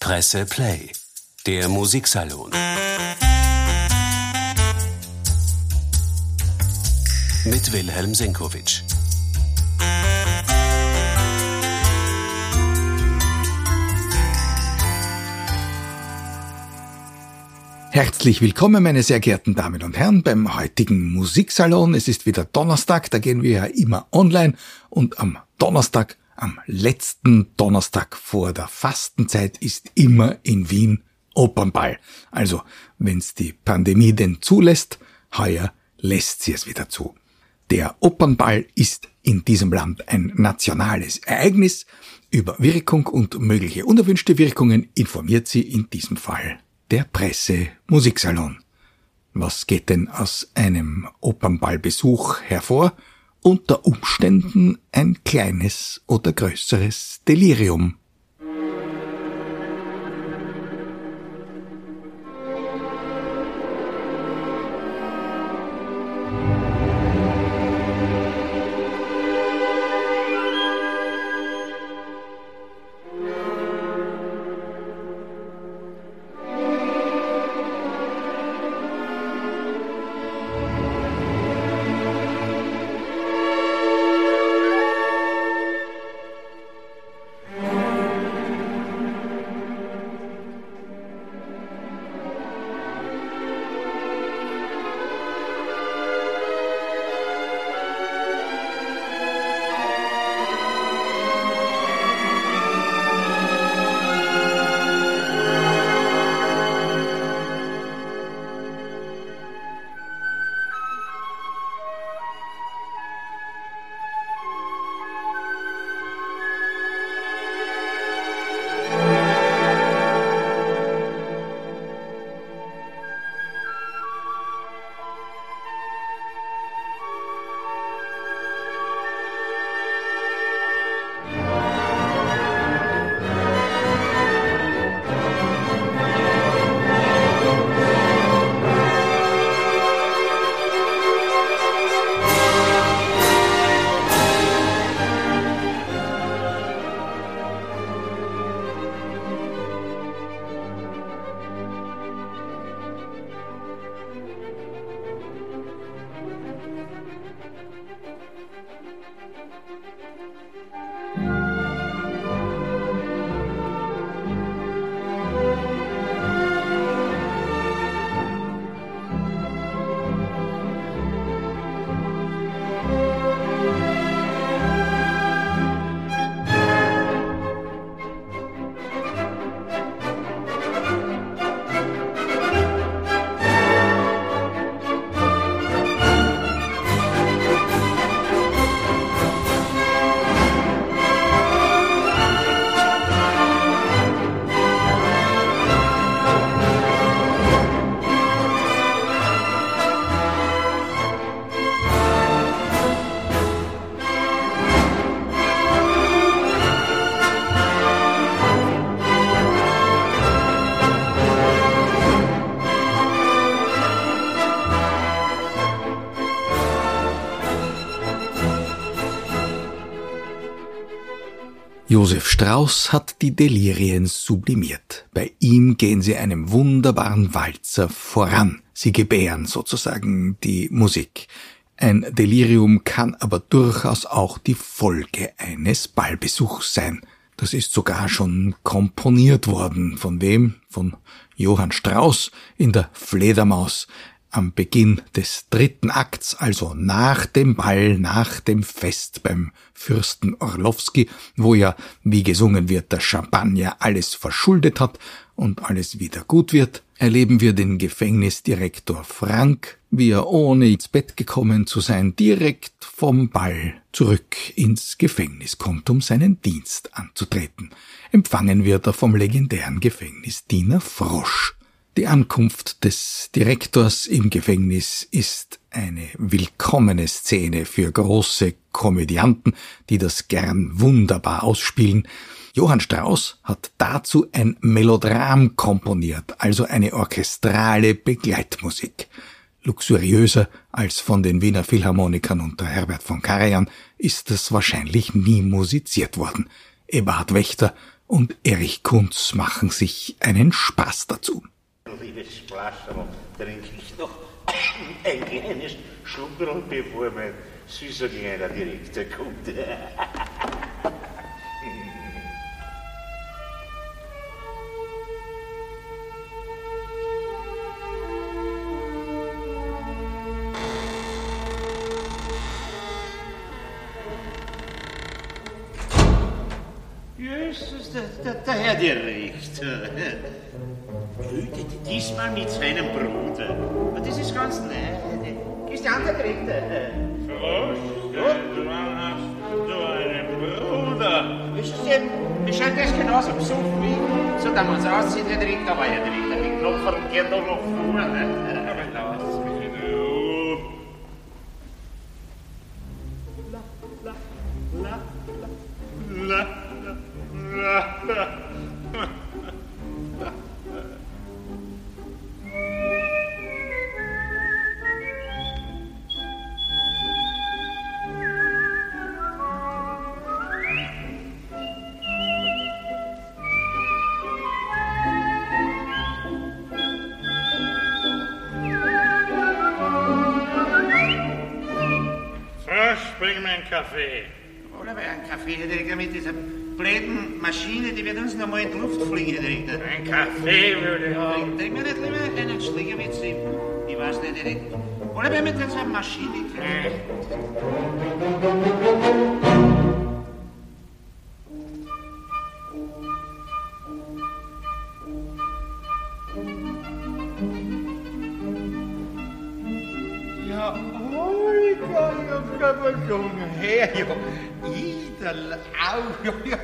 Presse Play, der Musiksalon. Mit Wilhelm Senkowitsch. Herzlich willkommen, meine sehr geehrten Damen und Herren, beim heutigen Musiksalon. Es ist wieder Donnerstag, da gehen wir ja immer online und am Donnerstag, am letzten Donnerstag vor der Fastenzeit ist immer in Wien Opernball. Also, wenn's die Pandemie denn zulässt, heuer lässt sie es wieder zu. Der Opernball ist in diesem Land ein nationales Ereignis. Über Wirkung und mögliche unerwünschte Wirkungen informiert sie in diesem Fall der Presse Musiksalon. Was geht denn aus einem Opernballbesuch hervor? Unter Umständen ein kleines oder größeres Delirium. Josef Strauß hat die Delirien sublimiert. Bei ihm gehen sie einem wunderbaren Walzer voran. Sie gebären sozusagen die Musik. Ein Delirium kann aber durchaus auch die Folge eines Ballbesuchs sein. Das ist sogar schon komponiert worden. Von wem? Von Johann Strauß in der Fledermaus am Beginn des dritten Akts, also nach dem Ball, nach dem Fest beim Fürsten Orlowski, wo ja, wie gesungen wird, der Champagner alles verschuldet hat und alles wieder gut wird, erleben wir den Gefängnisdirektor Frank, wie er ohne ins Bett gekommen zu sein, direkt vom Ball zurück ins Gefängnis kommt, um seinen Dienst anzutreten. Empfangen wird er vom legendären Gefängnisdiener Frosch. Die Ankunft des Direktors im Gefängnis ist eine willkommene Szene für große Komödianten, die das gern wunderbar ausspielen. Johann Strauss hat dazu ein Melodram komponiert, also eine orchestrale Begleitmusik. Luxuriöser als von den Wiener Philharmonikern unter Herbert von Karajan ist es wahrscheinlich nie musiziert worden. Eberhard Wächter und Erich Kunz machen sich einen Spaß dazu. Liebes Plascherl, trinke ich noch ein kleines Schluckerl, bevor mein süßer kleiner Direktor kommt. Jesus, der, der, der Herr Direktor. Diesmal mit seinem Bruder. Das ist ganz nett. Christian, der Direktor. Frosch, wann hast du einen Bruder? Wissen Sie, wir scheint das genauso besoffen wie, so da man uns aussieht, Herr Direktor, aber Herr Direktor, den Knopf geht doch noch vorne. In Ruhe. La, la, la, la. Frosch, bring mir einen Kaffee. Oder bei einem Blöden Maschine, die wird uns noch mal in die Luft fliegen, Direktor. Ein Kaffee würde ich haben. Trink mir nicht lieber einen Schläger mit Sie. Ich weiß nicht, Direktor. Oder bei mit so einer Maschine. Ja, komm her, ja. Idel, au, ja, ja,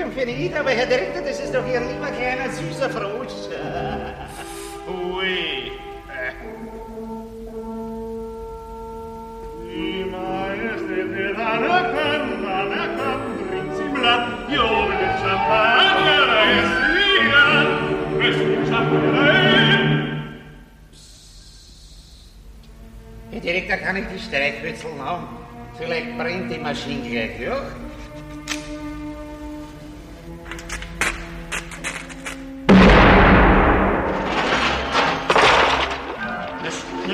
denn für Ida? Aber Herr Direktor, das ist doch Ihr lieber kleiner süßer Frosch. Ui. Die Majestät wird anerkannt, anerkannt, Prinzipland, Jubel des Champagner, ist wieder, es gibt Champagner. Herr Direktor, kann ich die Streichwürzeln haben? Vielleicht brennt die Maschine gleich, ja?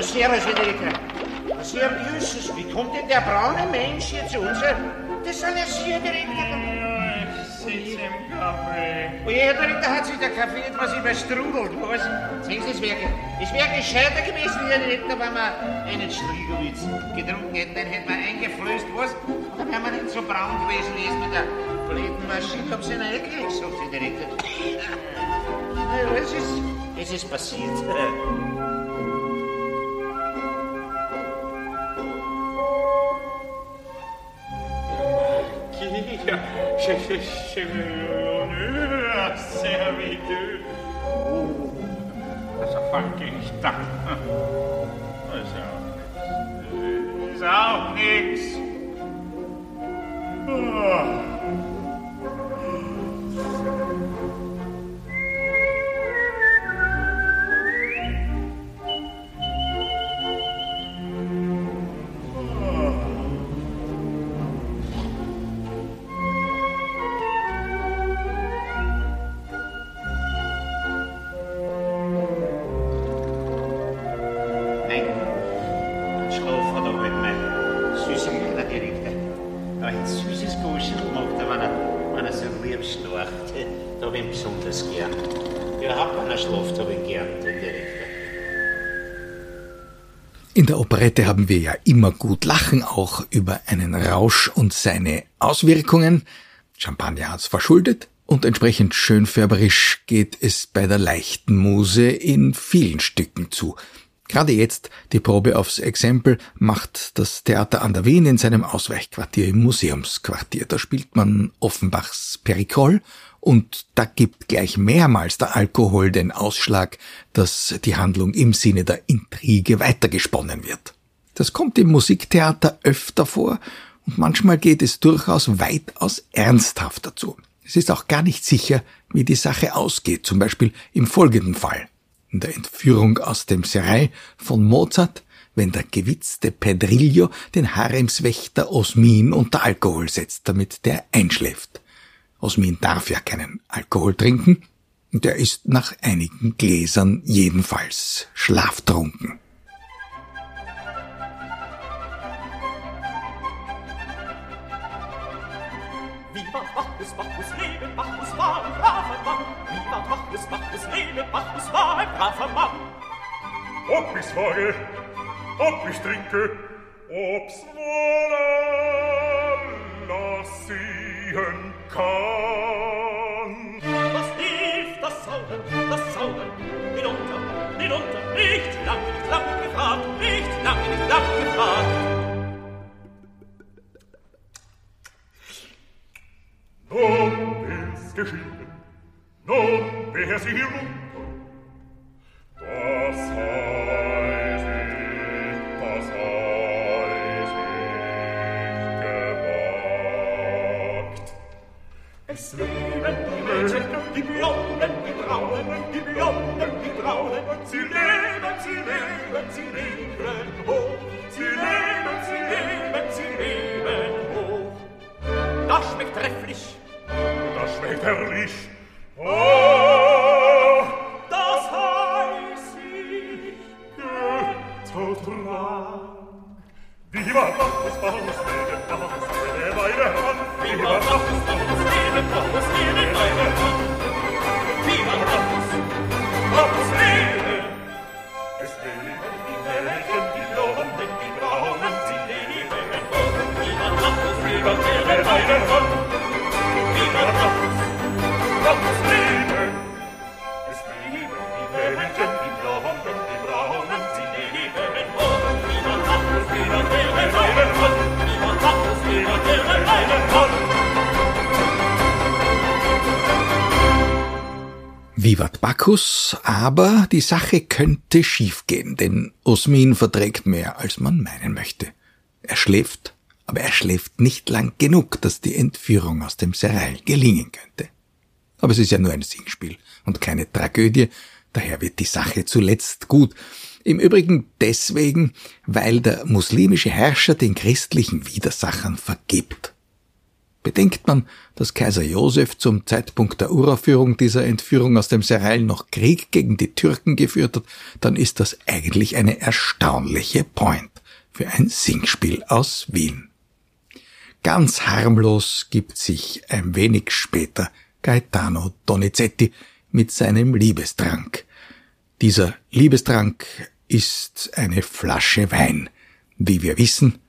Servus, Herr Direktor. Na, servus, wie kommt denn der braune Mensch hier zu uns? Das Sie, Herr Direktor. Ich sitze im Kaffee. Oh Herr Direktor, hat sich der Kaffee etwas überstrudelt, was? Sehen Sie, es wäre es wär gescheiter gewesen, Herr Direktor, wenn wir einen Schliegowitz getrunken hätten, den hätten wir eingeflößt, was? Dann wären wir nicht so braun gewesen, wie es mit der blöden Maschine. Haben Sie einen eingekriegt, sagt Herr Direktor. Ja, es ist, es ist passiert. Ein Bankgericht. Das ist auch nix. Oh. In der Operette haben wir ja immer gut lachen, auch über einen Rausch und seine Auswirkungen. Champagner hat's verschuldet und entsprechend schönfärberisch geht es bei der leichten Muse in vielen Stücken zu. Gerade jetzt, die Probe aufs Exempel, macht das Theater an der Wien in seinem Ausweichquartier im Museumsquartier. Da spielt man Offenbachs Perikol und da gibt gleich mehrmals der Alkohol den Ausschlag, dass die Handlung im Sinne der Intrige weitergesponnen wird. Das kommt im Musiktheater öfter vor und manchmal geht es durchaus weitaus ernsthafter zu. Es ist auch gar nicht sicher, wie die Sache ausgeht, zum Beispiel im folgenden Fall. In der Entführung aus dem Serail von Mozart wenn der gewitzte Pedrillo den Haremswächter Osmin unter Alkohol setzt, damit der einschläft. Osmin darf ja keinen Alkohol trinken, und er ist nach einigen Gläsern jedenfalls schlaftrunken. Ob ich's wage, ob ich trinke, ob's wohl lass ich entfliehen kann. Was hilft das Zaubern, das Zaubern? Hinunter, hinunter, nicht lange, nicht lange gefahrt, nicht lange, nicht lange gefahrt. Nun ist geschehen, nun wär sie hier rum, Bacchus, aber die Sache könnte schiefgehen, denn Osmin verträgt mehr, als man meinen möchte. Er schläft, aber er schläft nicht lang genug, dass die Entführung aus dem Serail gelingen könnte. Aber es ist ja nur ein Singspiel und keine Tragödie, daher wird die Sache zuletzt gut. Im Übrigen deswegen, weil der muslimische Herrscher den christlichen Widersachern vergibt. Bedenkt man, dass Kaiser Josef zum Zeitpunkt der Uraufführung dieser Entführung aus dem Serail noch Krieg gegen die Türken geführt hat, dann ist das eigentlich eine erstaunliche Point für ein Singspiel aus Wien. Ganz harmlos gibt sich ein wenig später Gaetano Donizetti mit seinem Liebestrank. Dieser Liebestrank ist eine Flasche Wein, wie wir wissen,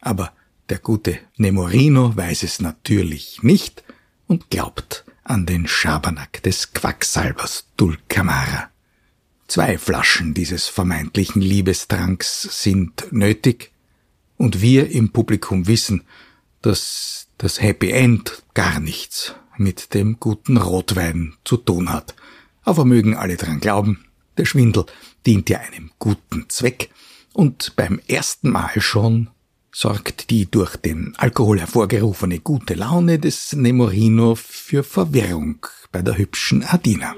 aber der gute Nemorino weiß es natürlich nicht und glaubt an den Schabernack des Quacksalbers Dulcamara. Zwei Flaschen dieses vermeintlichen Liebestranks sind nötig, und wir im Publikum wissen, dass das Happy End gar nichts mit dem guten Rotwein zu tun hat. Aber mögen alle dran glauben, der Schwindel dient ja einem guten Zweck, und beim ersten Mal schon sorgt die durch den Alkohol hervorgerufene gute Laune des Nemorino für Verwirrung bei der hübschen Adina.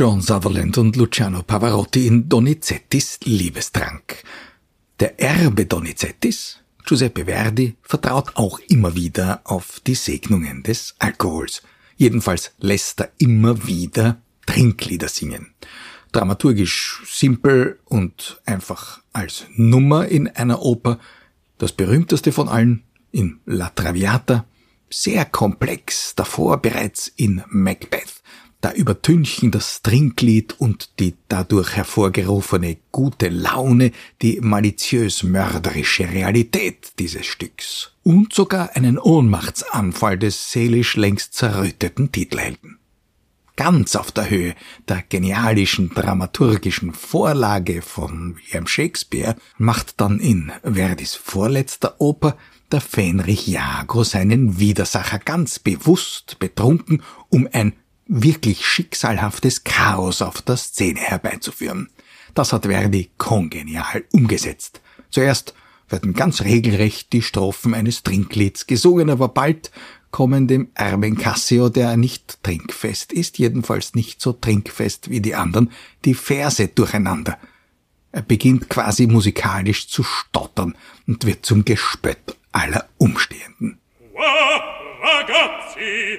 John Sutherland und Luciano Pavarotti in Donizettis Liebestrank. Der Erbe Donizettis, Giuseppe Verdi, vertraut auch immer wieder auf die Segnungen des Alkohols. Jedenfalls lässt er immer wieder Trinklieder singen. Dramaturgisch simpel und einfach als Nummer in einer Oper, das berühmteste von allen in La Traviata, sehr komplex davor bereits in Macbeth. Da übertünchen das Trinklied und die dadurch hervorgerufene gute Laune die maliziös mörderische Realität dieses Stücks. Und sogar einen Ohnmachtsanfall des seelisch längst zerrütteten Titelhelden. Ganz auf der Höhe der genialischen dramaturgischen Vorlage von William Shakespeare, macht dann in Verdis vorletzter Oper der Fähnrich Jago seinen Widersacher ganz bewusst betrunken, um ein wirklich schicksalhaftes Chaos auf der Szene herbeizuführen. Das hat Verdi kongenial umgesetzt. Zuerst werden ganz regelrecht die Strophen eines Trinklieds gesungen, aber bald kommen dem armen Cassio, der nicht trinkfest ist, jedenfalls nicht so trinkfest wie die anderen, die Verse durcheinander. Er beginnt quasi musikalisch zu stottern und wird zum Gespött aller Umstehenden. Ragazzi,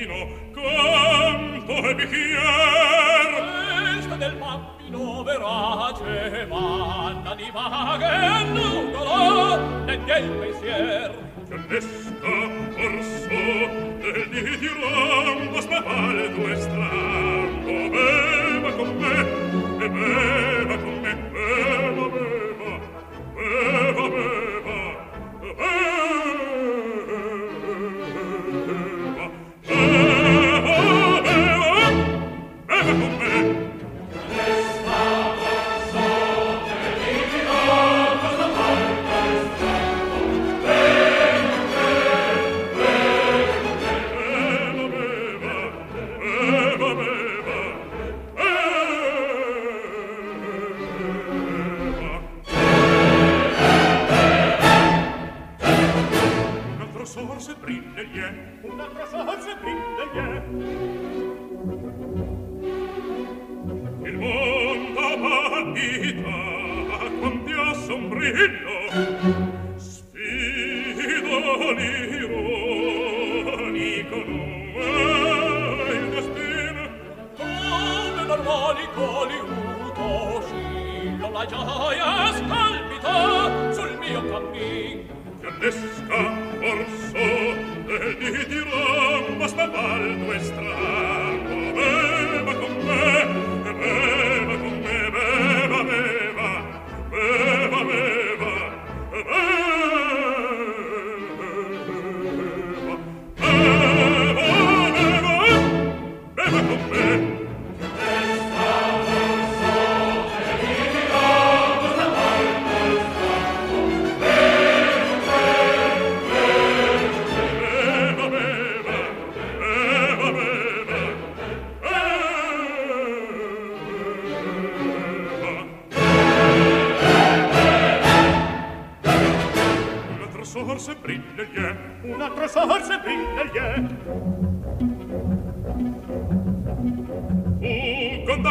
mattino canto e bicchier festa del mattino verace vanna di vaghe nugolo e del pensier. Che all'esca orso e di rombo spavaldo e strambo bel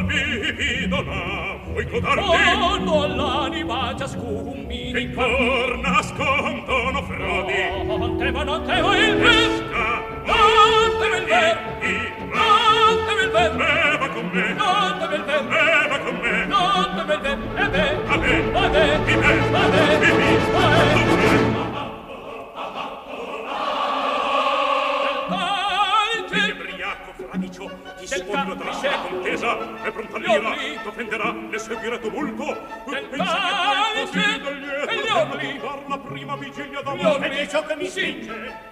vividola vuoi codarti fondo all'anima ciascun mi che in cor nascondono frodi. Oh, non tevo non tevo il prima vigilio d'amore ed è ciò che mi spinge.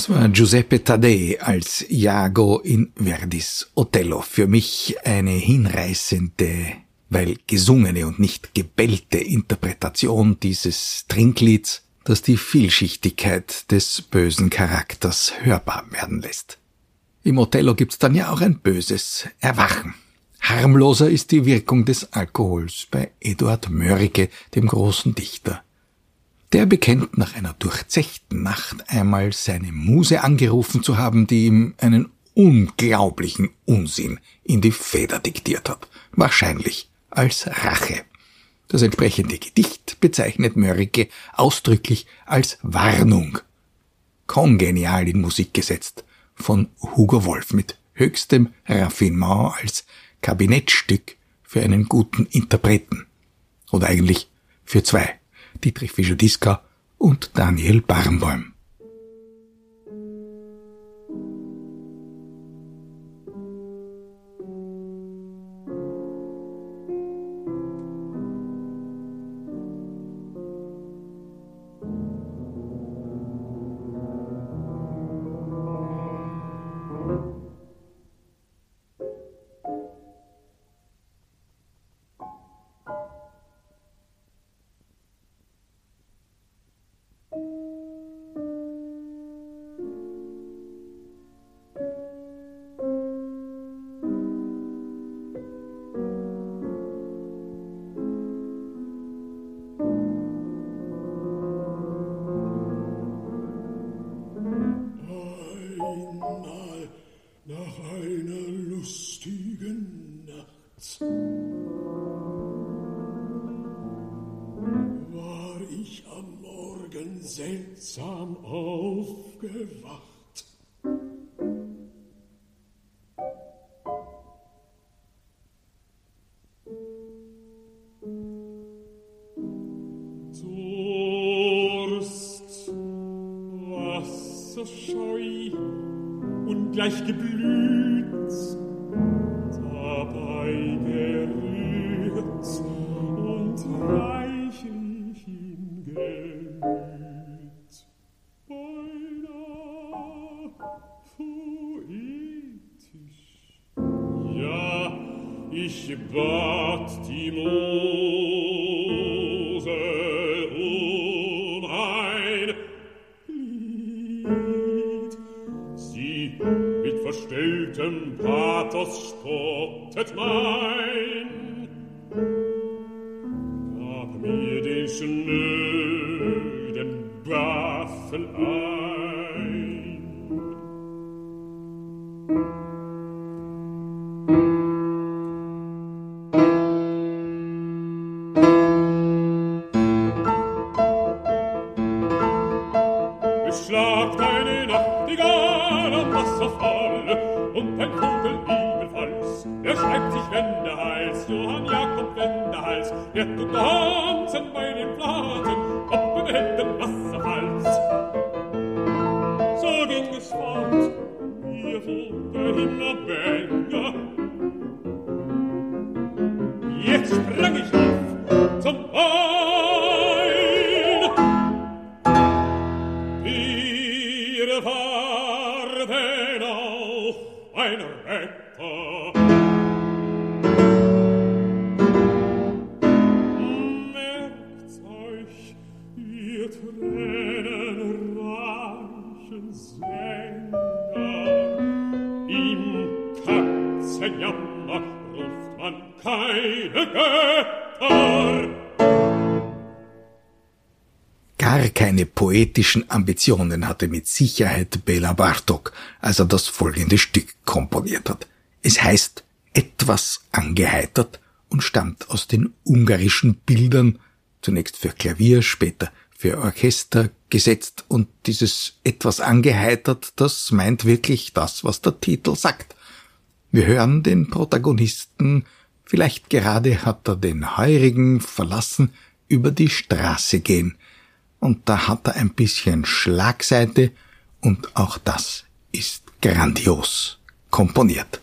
Das war Giuseppe Taddei als Iago in Verdis Othello. Für mich eine hinreißende, weil gesungene und nicht gebellte Interpretation dieses Trinklieds, das die Vielschichtigkeit des bösen Charakters hörbar werden lässt. Im Othello gibt's dann ja auch ein böses Erwachen. Harmloser ist die Wirkung des Alkohols bei Eduard Mörike, dem großen Dichter. Der bekennt nach einer durchzechten Nacht einmal seine Muse angerufen zu haben, die ihm einen unglaublichen Unsinn in die Feder diktiert hat. Wahrscheinlich als Rache. Das entsprechende Gedicht bezeichnet Mörike ausdrücklich als Warnung. Kongenial in Musik gesetzt von Hugo Wolf mit höchstem Raffinement als Kabinettstück für einen guten Interpreten. Oder eigentlich für zwei. Dietrich Fischer-Dieskau und Daniel verstelltem Pathos spottet mein. Gab mir den schnöden, baffen Arm, poetischen Ambitionen hatte mit Sicherheit Bela Bartok, als er das folgende Stück komponiert hat. Es heißt etwas angeheitert und stammt aus den ungarischen Bildern, zunächst für Klavier, später für Orchester gesetzt und dieses etwas angeheitert, das meint wirklich das, was der Titel sagt. Wir hören den Protagonisten, vielleicht gerade hat er den Heurigen verlassen, über die Straße gehen und da hat er ein bisschen Schlagseite und auch das ist grandios komponiert.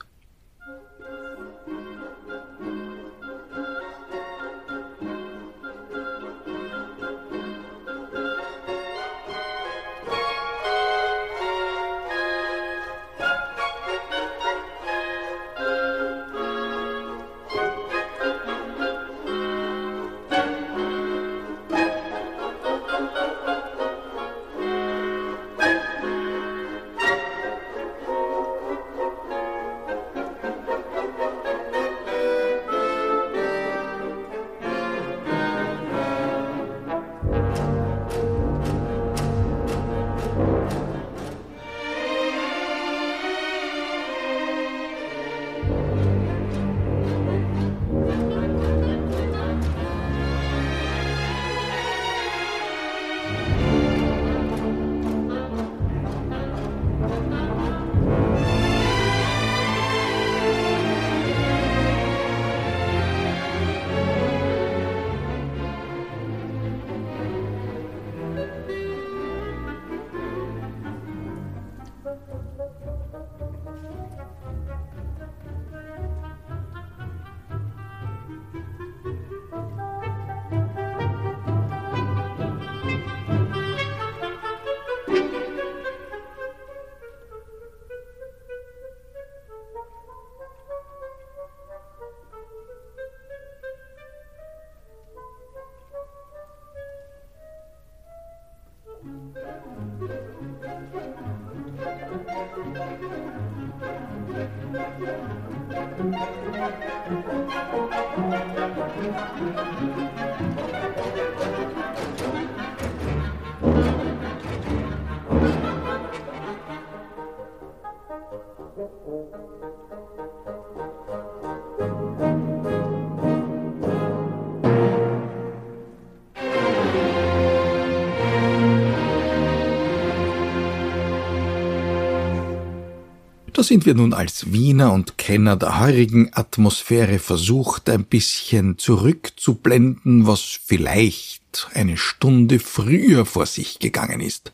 Da sind wir nun als Wiener und Kenner der heurigen Atmosphäre versucht, ein bisschen zurückzublenden, was vielleicht eine Stunde früher vor sich gegangen ist.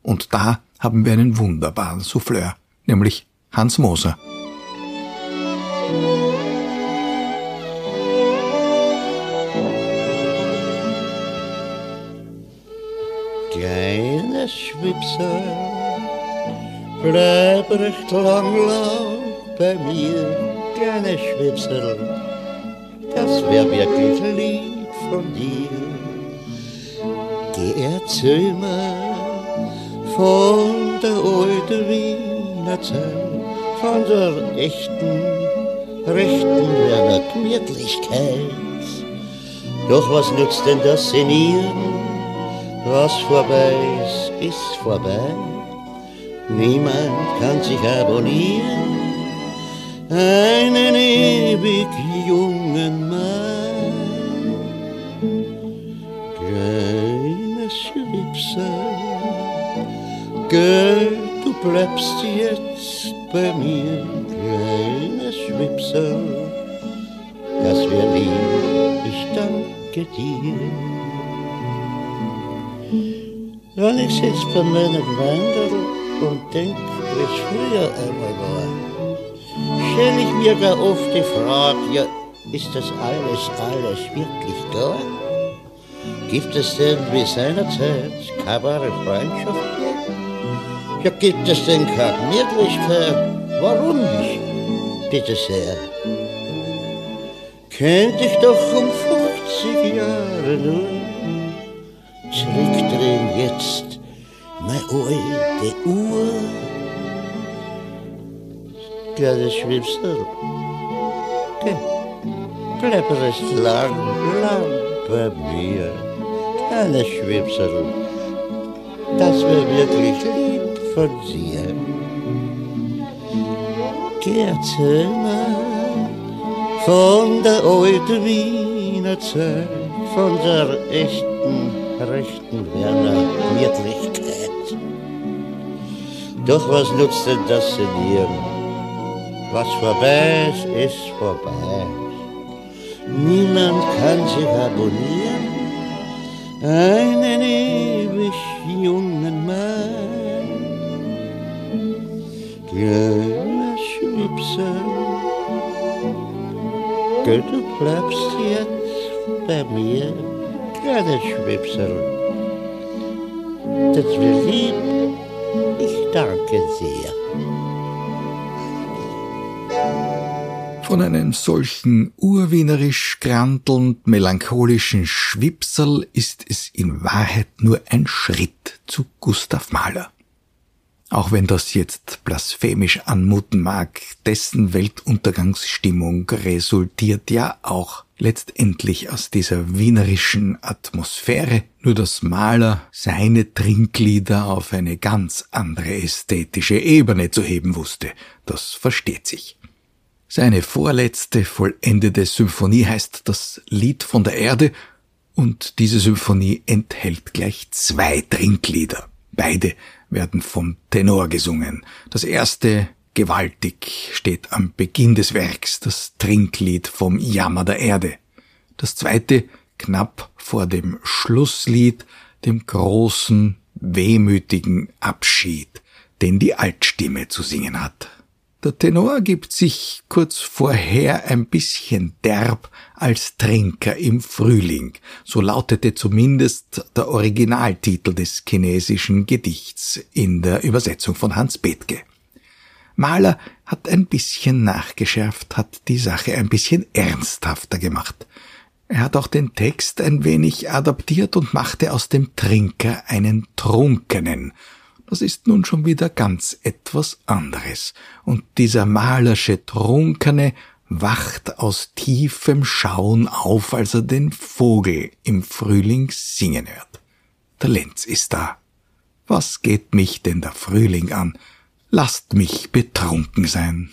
Und da haben wir einen wunderbaren Souffleur, nämlich Hans Moser. Kleines Schwipser, bleib recht lang, lang bei mir, kleines Schwipsel, das wär wirklich lieb von dir. Geh erzähl von der alten Wiener Zeit, von der echten, rechten Werner Gemütlichkeit. Doch was nützt denn das Senieren? Was vorbei ist, ist vorbei. Niemand kann sich abonnieren. Einen ewig jungen Mann. Kleines Schwipser, gell, du bleibst jetzt bei mir. Kleines Schwipser, das wär lieb, ich danke dir. Ich sitz bei meinem Wanderl und denk, wie's früher einmal war, stell ich mir gar oft die Frage, ja, ist das alles, alles wirklich da? Gibt es denn wie seinerzeit keine wahre Freundschaft mehr? Ja, gibt es denn keine Gemütlichkeit? Warum nicht? Bitte sehr. Kennt ich doch um 50 Jahre nur zurückdrehen jetzt meine alte Uhr. Kleines Schwipsel, geh, bleib recht lang, lang bei mir. Kleines Schwipsel, das wär wirklich lieb von dir. Geh, erzähl mir von der alten Wiener Zeit, von der echten rechten Werner Wirklichkeit. Doch was nutzt denn das Senieren? Was vorbei ist, ist vorbei. Niemand kann sich abonnieren. Einen ewig jungen Mann. Kleiner Schwipser, Gott, du bleibst jetzt bei mir kleines Schwipsel. Das wir lieb, ich danke sehr. Von einem solchen urwienerisch grantelnd melancholischen Schwipsel ist es in Wahrheit nur ein Schritt zu Gustav Mahler. Auch wenn das jetzt blasphemisch anmuten mag, dessen Weltuntergangsstimmung resultiert ja auch letztendlich aus dieser wienerischen Atmosphäre, nur dass Mahler seine Trinklieder auf eine ganz andere ästhetische Ebene zu heben wusste. Das versteht sich. Seine vorletzte vollendete Symphonie heißt das Lied von der Erde und diese Symphonie enthält gleich zwei Trinklieder. Beide werden vom Tenor gesungen. Das erste gewaltig steht am Beginn des Werks das Trinklied vom Jammer der Erde. Das zweite knapp vor dem Schlusslied, dem großen, wehmütigen Abschied, den die Altstimme zu singen hat. Der Tenor gibt sich kurz vorher ein bisschen derb als Trinker im Frühling, so lautete zumindest der Originaltitel des chinesischen Gedichts in der Übersetzung von Hans Bethke. Mahler hat ein bisschen nachgeschärft, hat die Sache ein bisschen ernsthafter gemacht. Er hat auch den Text ein wenig adaptiert und machte aus dem Trinker einen Trunkenen, das ist nun schon wieder ganz etwas anderes. Und dieser malersche Trunkene wacht aus tiefem Schauen auf, als er den Vogel im Frühling singen hört. Der Lenz ist da. Was geht mich denn der Frühling an? Lasst mich betrunken sein.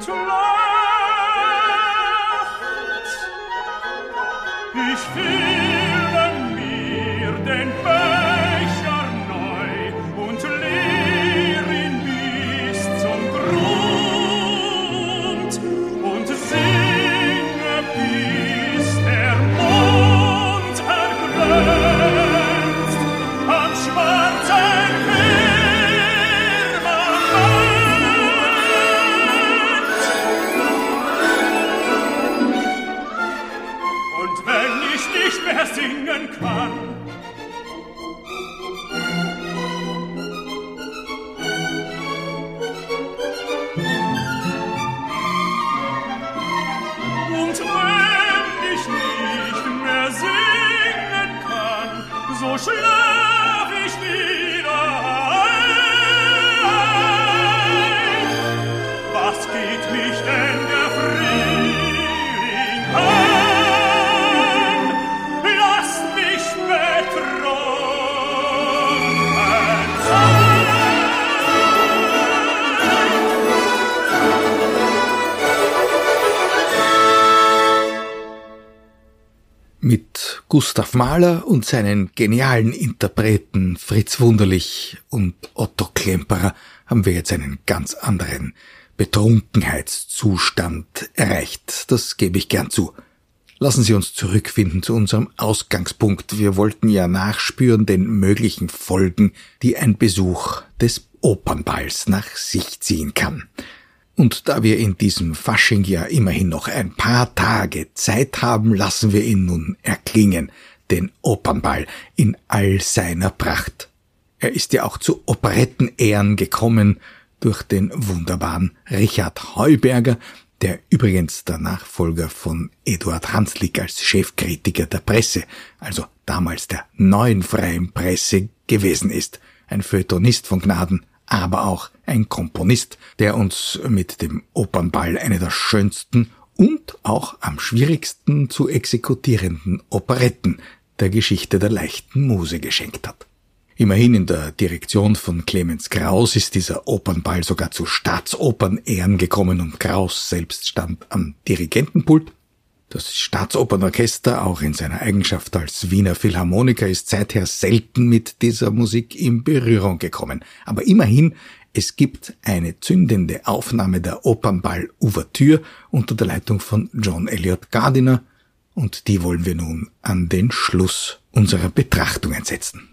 So schlaf ich Gustav Mahler und seinen genialen Interpreten Fritz Wunderlich und Otto Klemperer haben wir jetzt einen ganz anderen Betrunkenheitszustand erreicht. Das gebe ich gern zu. Lassen Sie uns zurückfinden zu unserem Ausgangspunkt. Wir wollten ja nachspüren den möglichen Folgen, die ein Besuch des Opernballs nach sich ziehen kann. Und da wir in diesem Fasching ja immerhin noch ein paar Tage Zeit haben, lassen wir ihn nun erklingen, den Opernball in all seiner Pracht. Er ist ja auch zu Operettenehren gekommen durch den wunderbaren Richard Heuberger, der übrigens der Nachfolger von Eduard Hanslick als Chefkritiker der Presse, also damals der neuen freien Presse gewesen ist, ein Feuilletonist von Gnaden, aber auch ein Komponist, der uns mit dem Opernball eine der schönsten und auch am schwierigsten zu exekutierenden Operetten der Geschichte der leichten Muse geschenkt hat. Immerhin in der Direktion von Clemens Kraus ist dieser Opernball sogar zu Staatsopernehren gekommen und Kraus selbst stand am Dirigentenpult das Staatsopernorchester, auch in seiner Eigenschaft als Wiener Philharmoniker, ist seither selten mit dieser Musik in Berührung gekommen. Aber immerhin, es gibt eine zündende Aufnahme der Opernball-Ouvertüre unter der Leitung von John Elliott Gardiner und die wollen wir nun an den Schluss unserer Betrachtungen setzen.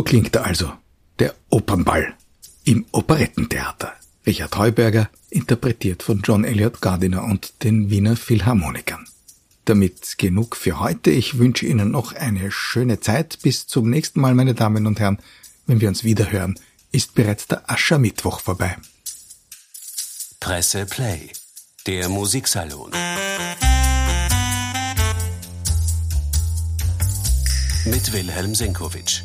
So klingt er also, der Opernball im Operettentheater. Richard Heuberger, interpretiert von John Elliott Gardiner und den Wiener Philharmonikern. Damit genug für heute. Ich wünsche Ihnen noch eine schöne Zeit. Bis zum nächsten Mal, meine Damen und Herren. Wenn wir uns wiederhören, ist bereits der Aschermittwoch vorbei. Presse Play, der Musiksalon. Mit Wilhelm Senkowitsch.